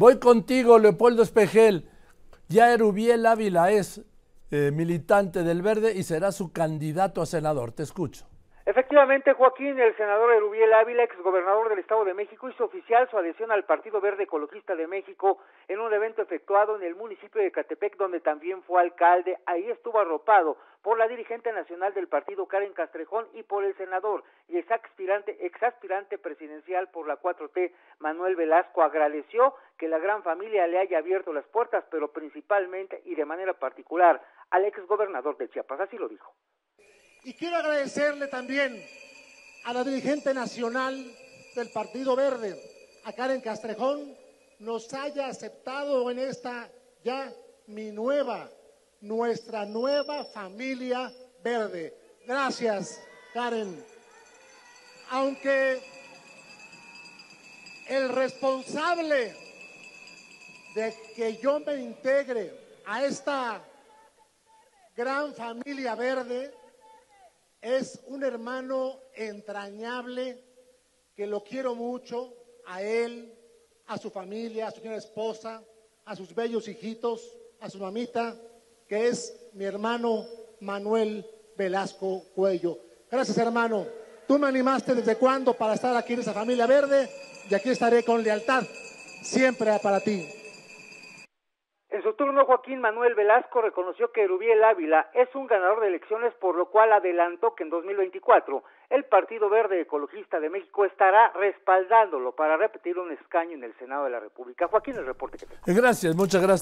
Voy contigo, Leopoldo Espejel. Ya Erubiel Ávila es eh, militante del Verde y será su candidato a senador. Te escucho. Efectivamente, Joaquín, el senador Erubiel Ávila, exgobernador del Estado de México, hizo oficial su adhesión al Partido Verde Ecologista de México en un evento efectuado en el municipio de Catepec, donde también fue alcalde. Ahí estuvo arropado por la dirigente nacional del partido, Karen Castrejón, y por el senador y exaspirante, exaspirante presidencial por la 4T, Manuel Velasco. Agradeció que la gran familia le haya abierto las puertas, pero principalmente y de manera particular al exgobernador de Chiapas. Así lo dijo. Y quiero agradecerle también a la dirigente nacional del Partido Verde, a Karen Castrejón, nos haya aceptado en esta ya mi nueva, nuestra nueva familia verde. Gracias, Karen. Aunque el responsable de que yo me integre a esta gran familia verde es un hermano entrañable que lo quiero mucho, a él, a su familia, a su esposa, a sus bellos hijitos, a su mamita, que es mi hermano Manuel Velasco Cuello. Gracias hermano. Tú me animaste desde cuándo para estar aquí en esa familia verde y aquí estaré con lealtad siempre para ti. Turno, Joaquín Manuel Velasco reconoció que Rubiel Ávila es un ganador de elecciones, por lo cual adelantó que en 2024 el Partido Verde Ecologista de México estará respaldándolo para repetir un escaño en el Senado de la República. Joaquín, el reporte que Gracias, muchas gracias.